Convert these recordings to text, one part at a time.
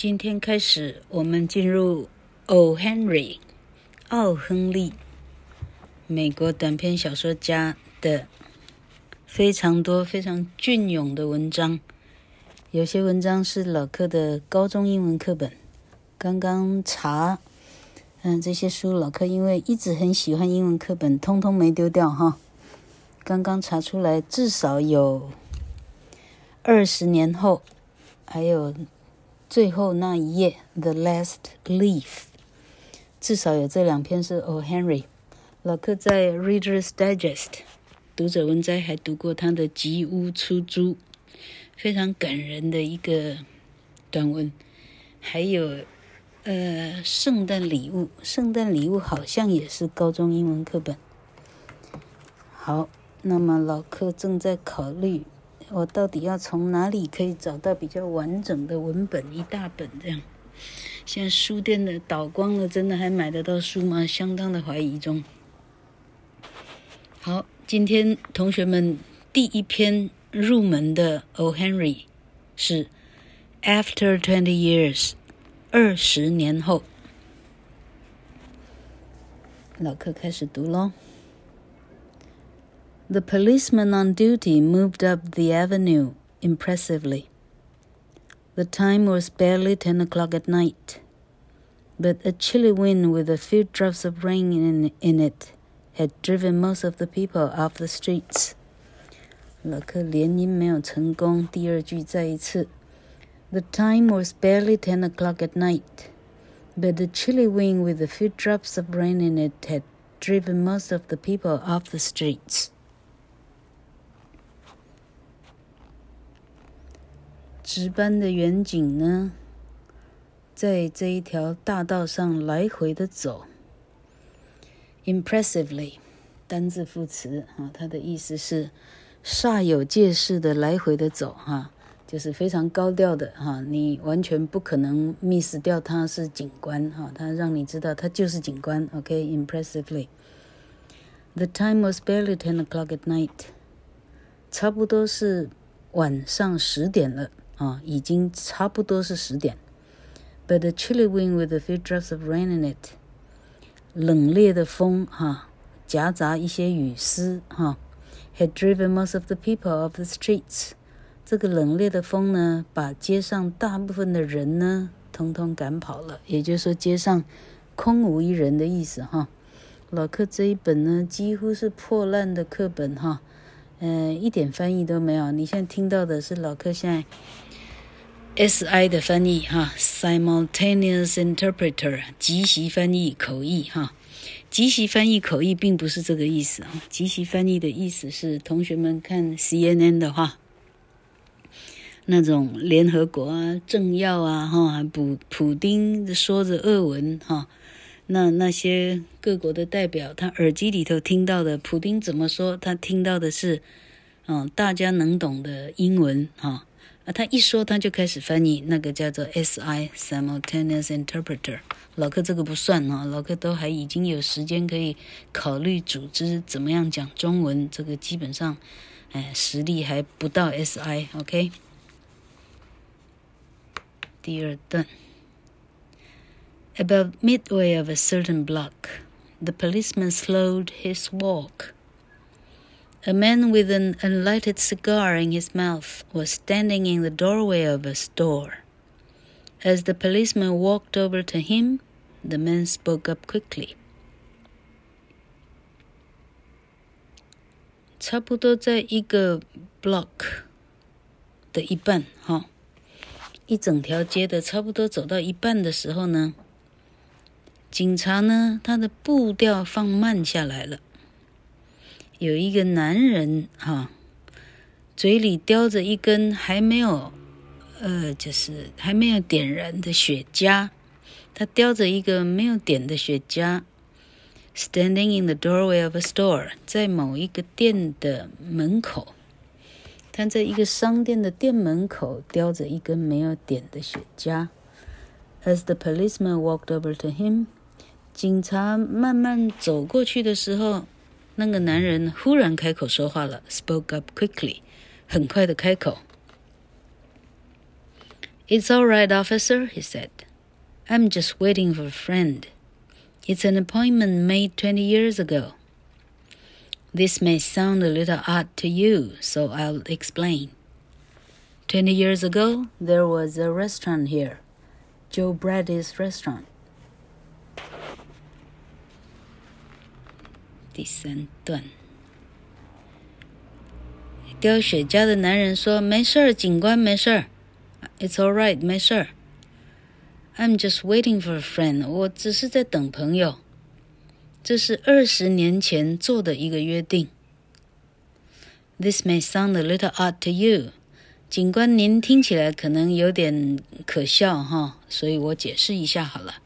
今天开始，我们进入 O. Henry，奥亨利，美国短篇小说家的非常多、非常隽永的文章。有些文章是老课的高中英文课本。刚刚查，嗯，这些书老课因为一直很喜欢英文课本，通通没丢掉哈。刚刚查出来，至少有二十年后，还有。最后那一页，《The Last Leaf》，至少有这两篇是 O. Henry。老克在《Reader's Digest》读者文摘还读过他的《吉屋出租》，非常感人的一个短文。还有，呃，圣诞礼物，圣诞礼物好像也是高中英文课本。好，那么老克正在考虑。我到底要从哪里可以找到比较完整的文本？一大本这样，现在书店的倒光了，真的还买得到书吗？相当的怀疑中。好，今天同学们第一篇入门的 O. Henry 是 After Twenty Years，二十年后。老课开始读喽。The policeman on duty moved up the avenue impressively. The time was barely ten o'clock at night, but a chilly wind with a few drops of rain in, in it had driven most of the people off the streets. 老课连音没有成功，第二句再一次。The time was barely ten o'clock at night, but the chilly wind with a few drops of rain in it had driven most of the people off the streets. 值班的员警呢，在这一条大道上来回的走。Impressively，单字副词啊，它的意思是煞有介事的来回的走哈，就是非常高调的哈，你完全不可能 miss 掉他是警官哈，他让你知道他就是警官。OK，impressively。The time was barely ten o'clock at night，差不多是晚上十点了。啊，已经差不多是十点。But a chilly wind with a few drops of rain in it，冷冽的风哈，夹杂一些雨丝哈，had driven most of the people off the streets。这个冷冽的风呢，把街上大部分的人呢，通通赶跑了。也就是说，街上空无一人的意思哈。老课这一本呢，几乎是破烂的课本哈，嗯，一点翻译都没有。你现在听到的是老课现在。S.I 的翻译哈，simultaneous interpreter 即席翻译口译哈，即席翻译口译并不是这个意思啊，即席翻译的意思是同学们看 C.N.N 的话，那种联合国啊政要啊哈，普普丁说着俄文哈，那那些各国的代表他耳机里头听到的普丁怎么说，他听到的是嗯大家能懂的英文哈。啊，他一说，他就开始翻译，那个叫做 SI simultaneous interpreter。老课这个不算啊，老课都还已经有时间可以考虑组织怎么样讲中文，这个基本上，哎，实力还不到 SI。OK，第二段，About midway of a certain block, the policeman slowed his walk. A man with an unlighted cigar in his mouth was standing in the doorway of a store. As the policeman walked over to him, the man spoke up quickly. 差不多在一个 block 的一半，哈，一整条街的差不多走到一半的时候呢，警察呢，他的步调放慢下来了。 有一个男人哈，嘴里叼着一根还没有，呃，就是还没有点燃的雪茄，他叼着一个没有点的雪茄，standing in the doorway of a store，在某一个店的门口，他在一个商店的店门口叼着一根没有点的雪茄。As the policeman walked over to him，警察慢慢走过去的时候。那个男人忽然开口说话了，spoke up quickly，很快的开口。 It's all right, officer, he said. I'm just waiting for a friend. It's an appointment made 20 years ago. This may sound a little odd to you, so I'll explain. 20 years ago, there was a restaurant here, Joe Brady's restaurant. 第三段，叼雪茄的男人说：“没事儿，警官，没事儿。It's all right，没事儿。I'm just waiting for a friend。我只是在等朋友。这是二十年前做的一个约定。This may sound a little odd to you。警官，您听起来可能有点可笑哈，所以我解释一下好了。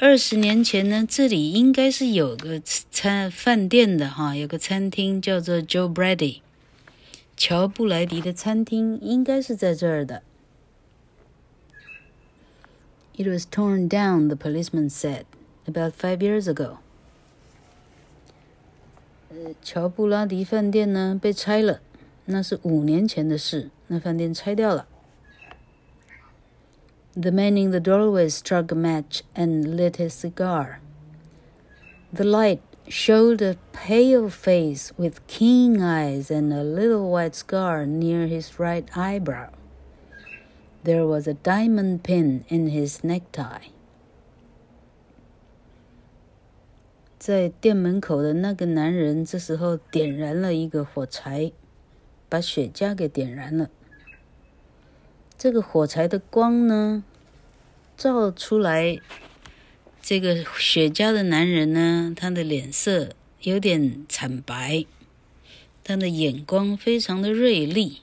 二十年前呢，这里应该是有个餐饭店的哈，有个餐厅叫做 Joe Brady，乔布莱迪的餐厅应该是在这儿的。It was torn down, the policeman said, about five years ago. 呃，乔布拉迪饭店呢，被拆了。那是五年前的事，那饭店拆掉了。The man in the doorway struck a match and lit his cigar. The light showed a pale face with keen eyes and a little white scar near his right eyebrow. There was a diamond pin in his necktie. 在店门口的那个男人这时候点燃了一个火柴。把雪茄给点燃了。这个火柴的光呢， 照出来，这个雪茄的男人呢，他的脸色有点惨白，他的眼光非常的锐利。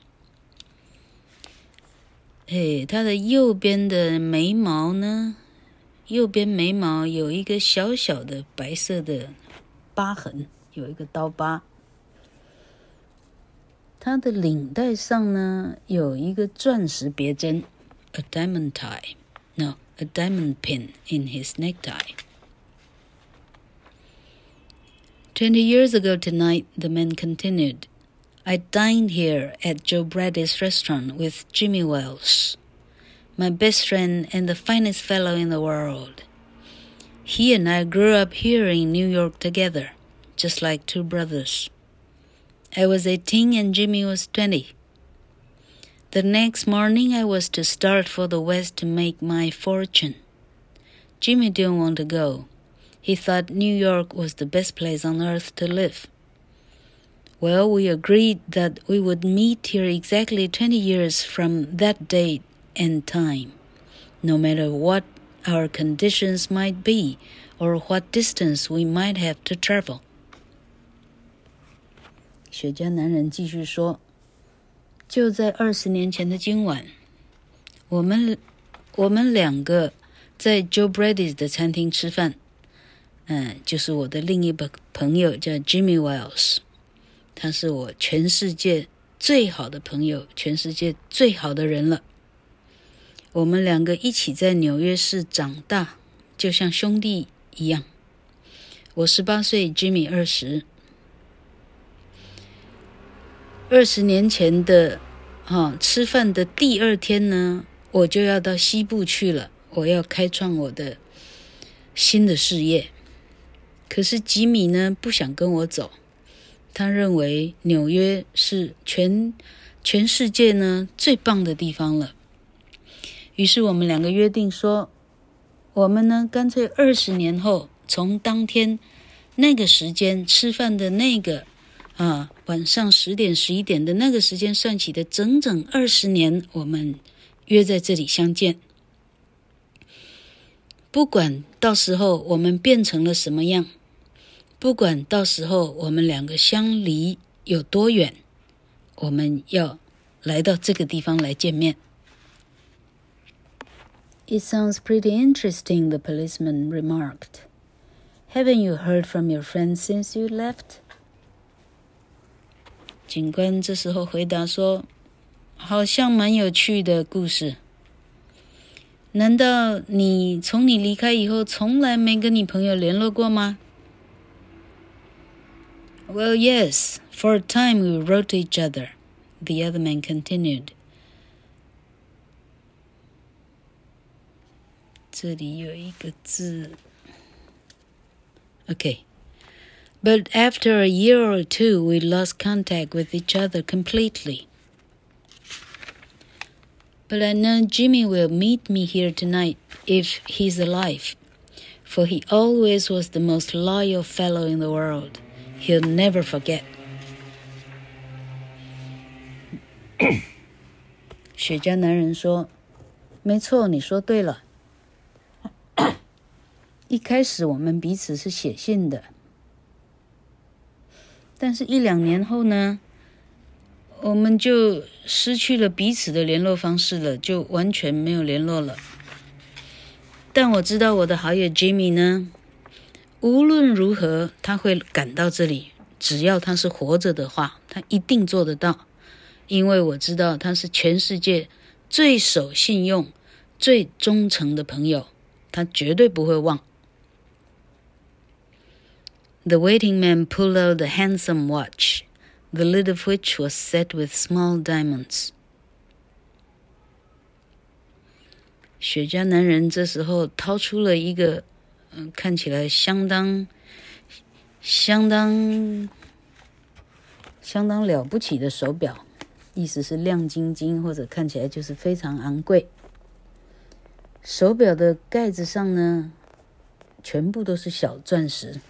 哎，他的右边的眉毛呢，右边眉毛有一个小小的白色的疤痕，有一个刀疤。他的领带上呢，有一个钻石别针，a diamond tie。No A diamond pin in his necktie. Twenty years ago tonight, the man continued, I dined here at Joe Brady's restaurant with Jimmy Wells, my best friend and the finest fellow in the world. He and I grew up here in New York together, just like two brothers. I was 18 and Jimmy was 20. The next morning, I was to start for the West to make my fortune. Jimmy didn't want to go. He thought New York was the best place on earth to live. Well, we agreed that we would meet here exactly 20 years from that date and time, no matter what our conditions might be or what distance we might have to travel. 雪茄男人继续说：“ 就在二十年前的今晚，我们我们两个在 Joe Brady's 的餐厅吃饭。嗯，就是我的另一个朋友叫 Jimmy Wells，他是我全世界最好的朋友，全世界最好的人了。我们两个一起在纽约市长大，就像兄弟一样。我十八岁，Jimmy 二十。”二十年前的，哦，吃饭的第二天呢，我就要到西部去了。我要开创我的新的事业。可是吉米呢，不想跟我走。他认为纽约是全全世界呢最棒的地方了。于是我们两个约定说，我们呢干脆二十年后，从当天那个时间吃饭的那个。啊，晚上十点、十一点的那个时间算起的整整二十年，我们约在这里相见。不管到时候我们变成了什么样，不管到时候我们两个相离有多远，我们要来到这个地方来见面。It sounds pretty interesting, the policeman remarked. Haven't you heard from your friend since you left? 警官这时候回答说：“好像蛮有趣的故事。难道你从你离开以后，从来没跟你朋友联络过吗？”“Well, yes. For a time we wrote to each other,” the other man continued. 这里有一个字。Okay. But after a year or two, we lost contact with each other completely. But I know Jimmy will meet me here tonight if he's alive, for he always was the most loyal fellow in the world. He'll never forget. 雪茄男人说：“没错，你说对了。一开始我们彼此是写信的。” 但是，一两年后呢，我们就失去了彼此的联络方式了，就完全没有联络了。但我知道我的好友 Jimmy 呢，无论如何他会赶到这里，只要他是活着的话，他一定做得到，因为我知道他是全世界最守信用、最忠诚的朋友，他绝对不会忘。The waiting man pulled out a handsome watch, the lid of which was set with small diamonds. 雪茄男人这时候掏出了一个，嗯，看起来相当、相当、相当了不起的手表，意思是亮晶晶，或者看起来就是非常昂贵。手表的盖子上呢，全部都是小钻石。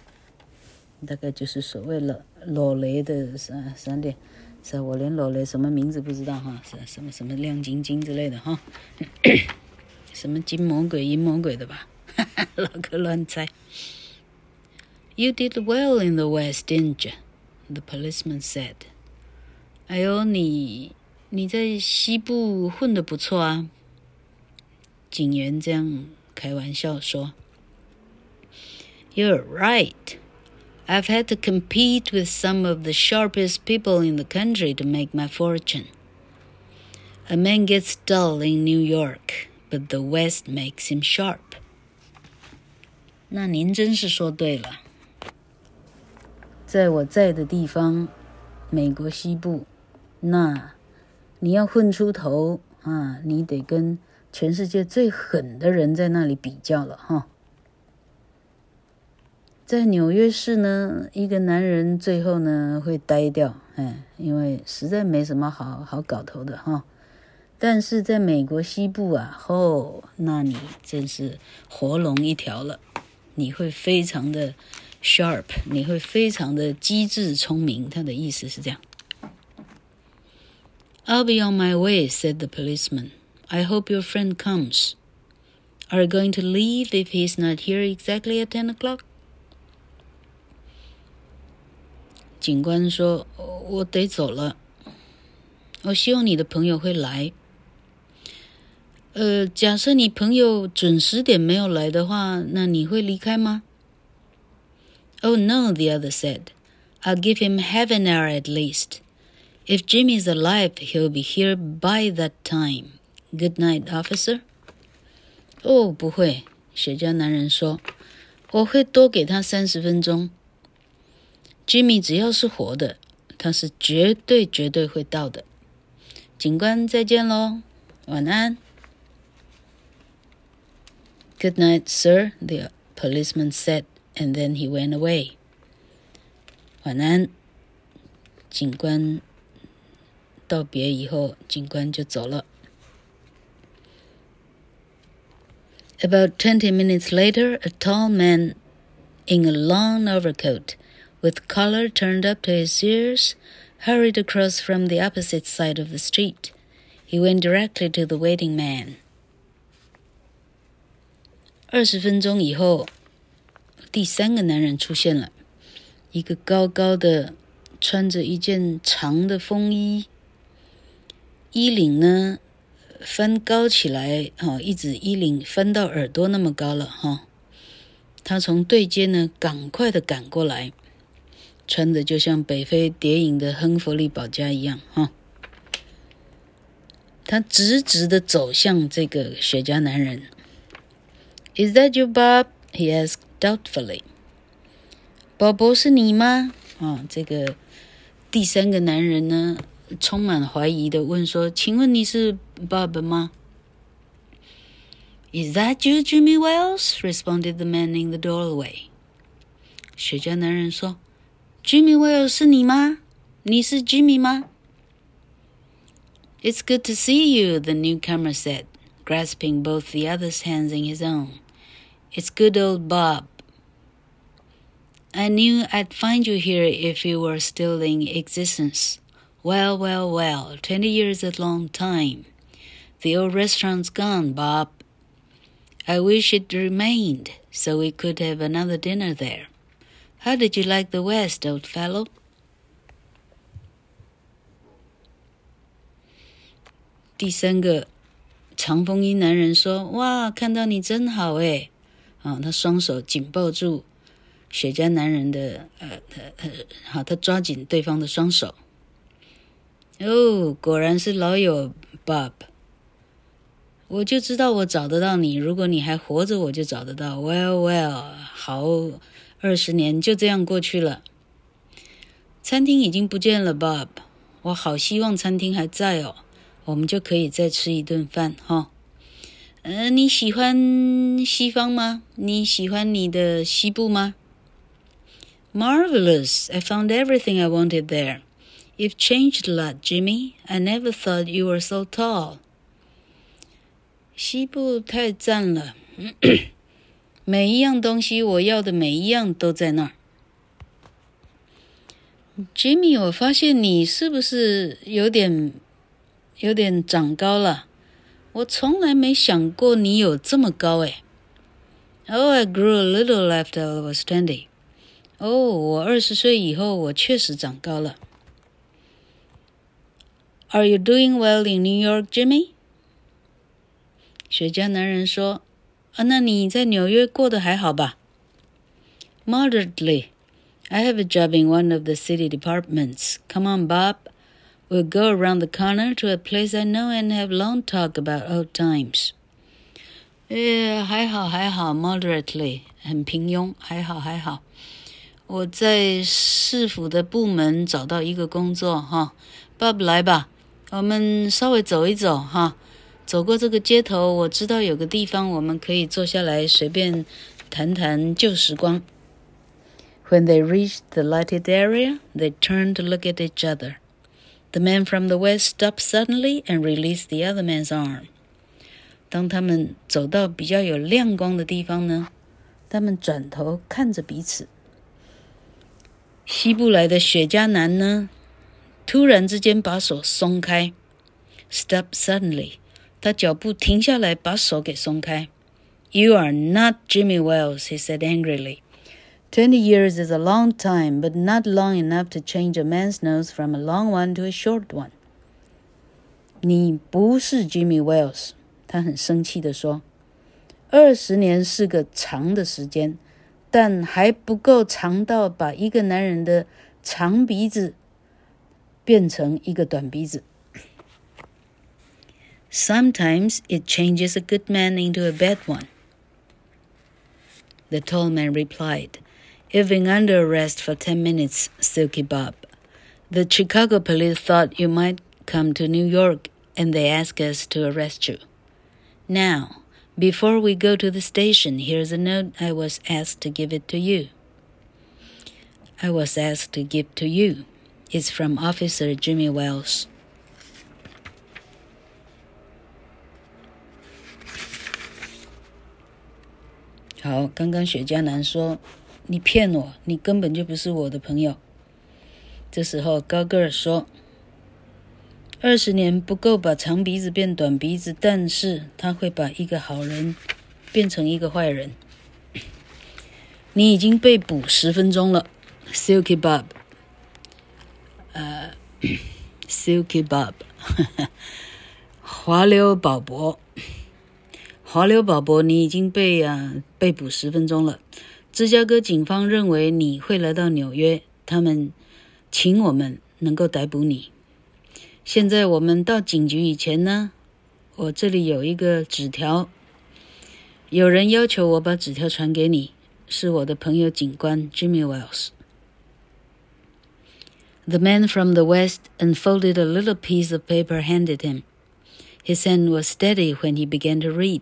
大概就是所谓了老雷的三三点，是我连老雷什么名字不知道哈，是什么什么亮晶晶之类的哈，什么金魔鬼银魔鬼的吧，哈哈，老哥乱猜。You did well in the West, didn't you? The policeman said. 哎呦，你你在西部混得不错啊。警员这样开玩笑说。You're right. I've had to compete with some of the sharpest people in the country to make my fortune. A man gets dull in New York, but the West makes him sharp. 那您真是说对了。在我在的地方，美国西部，那你要混出头啊，你得跟全世界最狠的人在那里比较了哈。 在纽约市呢，一个男人最后呢会呆掉，哎，因为实在没什么好好搞头的哈。但是在美国西部啊，哦，那你真是活龙一条了，你会非常的 sharp，你会非常的机智聪明。他的意思是这样。I'll be on my way, said the policeman. I hope your friend comes. Are you going to leave if he's not here exactly at ten o'clock? 警官说：“我得走了。我希望你的朋友会来。呃，假设你朋友准时点没有来的话，那你会离开吗？”“Oh no,” the other said. “I'll give him half an hour at least. If Jimmy is alive, he'll be here by that time. Good night, officer.” 哦，不会，雪茄男人说：“我会多给他三十分钟。” Jimmy 只要是活的，他是绝对绝对会到的。警官，再见喽，晚安。Good night, sir, the policeman said, and then he went away. 晚安，警官。道别以后，警官就走了。About twenty minutes later, a tall man in a long overcoat. with collar turned up to his ears, hurried across from the opposite side of the street. He went directly to the waiting man. 二十分钟以后，第三个男人出现了，一个高高的，穿着一件长的风衣，衣领呢翻高起来，哈，一直衣领翻到耳朵那么高了，哈。他从对街呢赶快的赶过来。 穿的就像北非谍影的亨弗利·保加一样，哈。他直直的走向这个雪茄男人。Is that you, Bob? He asked doubtfully. 鲍勃是你吗？啊，这个第三个男人呢，充满怀疑的问说：“请问你是 Bob 吗 Is that you, Jimmy Wells? responded the man in the doorway. 雪茄男人说 ：“Jimmy Wells 是你吗？你是 Jimmy 吗？” It's good to see you, the newcomer said, grasping both the other's hands in his own. It's good old Bob. I knew I'd find you here if you were still in existence. Well, well, well, twenty years is a long time. The old restaurant's gone, Bob. I wish it remained, so we could have another dinner there. How did you like the West, old fellow? 第三个长风衣男人说：“哇，看到你真好诶！”啊，他双手紧抱住雪茄男人的呃呃好，他抓紧对方的双手。哦，果然是老友 Bob。我就知道我找得到你，如果你还活着，我就找得到。Well, well，好，二十年就这样过去了。餐厅已经不见了，Bob。我好希望餐厅还在哦，我们就可以再吃一顿饭哈。嗯、你喜欢西方吗？你喜欢你的西部吗？Marvelous! I found everything I wanted there. You've changed a lot, Jimmy. I never thought you were so tall. 西部太赞了，每一样东西我要的每一样都在那儿。Jimmy，我发现你是不是有点有点长高了？我从来没想过你有这么高诶。Oh, I grew a little after I was twenty. 哦，我二十岁以后我确实长高了。Are you doing well in New York, Jimmy? 雪茄男人说：“啊，那你在纽约过得还好吧？”Moderately. I have a job in one of the city departments. Come on, Bob. We'll go around the corner to a place I know and have long talk about old times. 呃，还好还好，moderately 很平庸，还好还好。我在市府的部门找到一个工作哈，Bob 来吧，我们稍微走一走哈。 走过这个街头，我知道有个地方我们可以坐下来随便谈谈旧时光。When they reached the lighted area, they turned to look at each other. The man from the west stopped suddenly and released the other man's arm. 当他们走到比较有亮光的地方呢，他们转头看着彼此。西部来的雪茄男呢，突然之间把手松开，Stop suddenly. 他脚步停下来，把手给松开。You are not Jimmy Wells, he said angrily. Twenty years is a long time, but not long enough to change a man's nose from a long one to a short one. 你不是 Jimmy Wells，他很生气地说。二十年是个长的时间，但还不够长到把一个男人的长鼻子变成一个短鼻子。Sometimes it changes a good man into a bad one. The tall man replied, You've been under arrest for ten minutes, Silky Bob. The Chicago police thought you might come to New York and they asked us to arrest you. Now, before we go to the station, here's a note I was asked to give it to you. I was asked to give to you. It's from Officer Jimmy Wells. 好，刚刚雪茄男说：“你骗我，你根本就不是我的朋友。”这时候高个儿说：“二十年不够把长鼻子变短鼻子，但是他会把一个好人变成一个坏人。”你已经被捕十分钟了，Silky Bob。呃，Silky Bob，滑溜宝博。滑流宝博，你已经被啊被捕十分钟了。芝加哥警方认为你会来到纽约，他们请我们能够逮捕你。现在我们到警局以前呢，我这里有一个纸条，有人要求我把纸条传给你，是我的朋友警官 Jimmy Wells。The man from the west unfolded a little piece of paper handed him. His hand was steady when he began to read.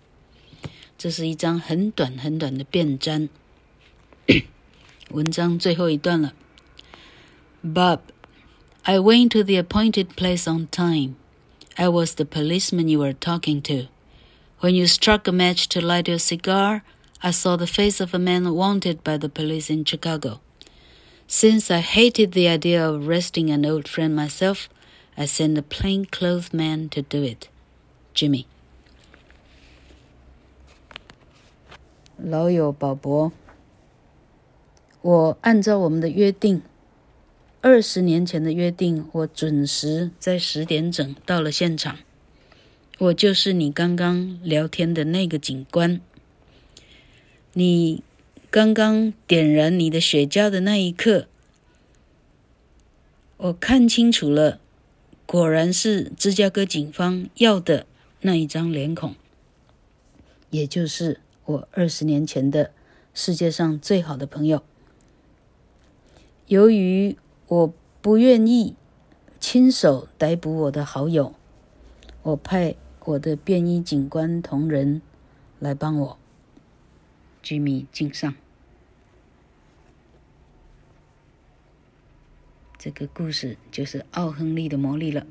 这是一张很短很短的便箋。文章最后一段了。Bob, I went to the appointed place on time. I was the policeman you were talking to. When you struck a match to light your cigar, I saw the face of a man wanted by the police in Chicago. Since I hated the idea of arresting an old friend myself, I sent a plainclothes man to do it. Jimmy. 老友保博，我按照我们的约定，二十年前的约定，我准时在十点整到了现场。我就是你刚刚聊天的那个警官。你。刚刚点燃你的雪茄的那一刻，我看清楚了，果然是芝加哥警方要的那一张脸孔，也就是我二十年前的世界上最好的朋友。由于我不愿意亲手逮捕我的好友，我派我的便衣警官同仁来帮我。居米敬上。这个故事就是奥亨利的魔力了。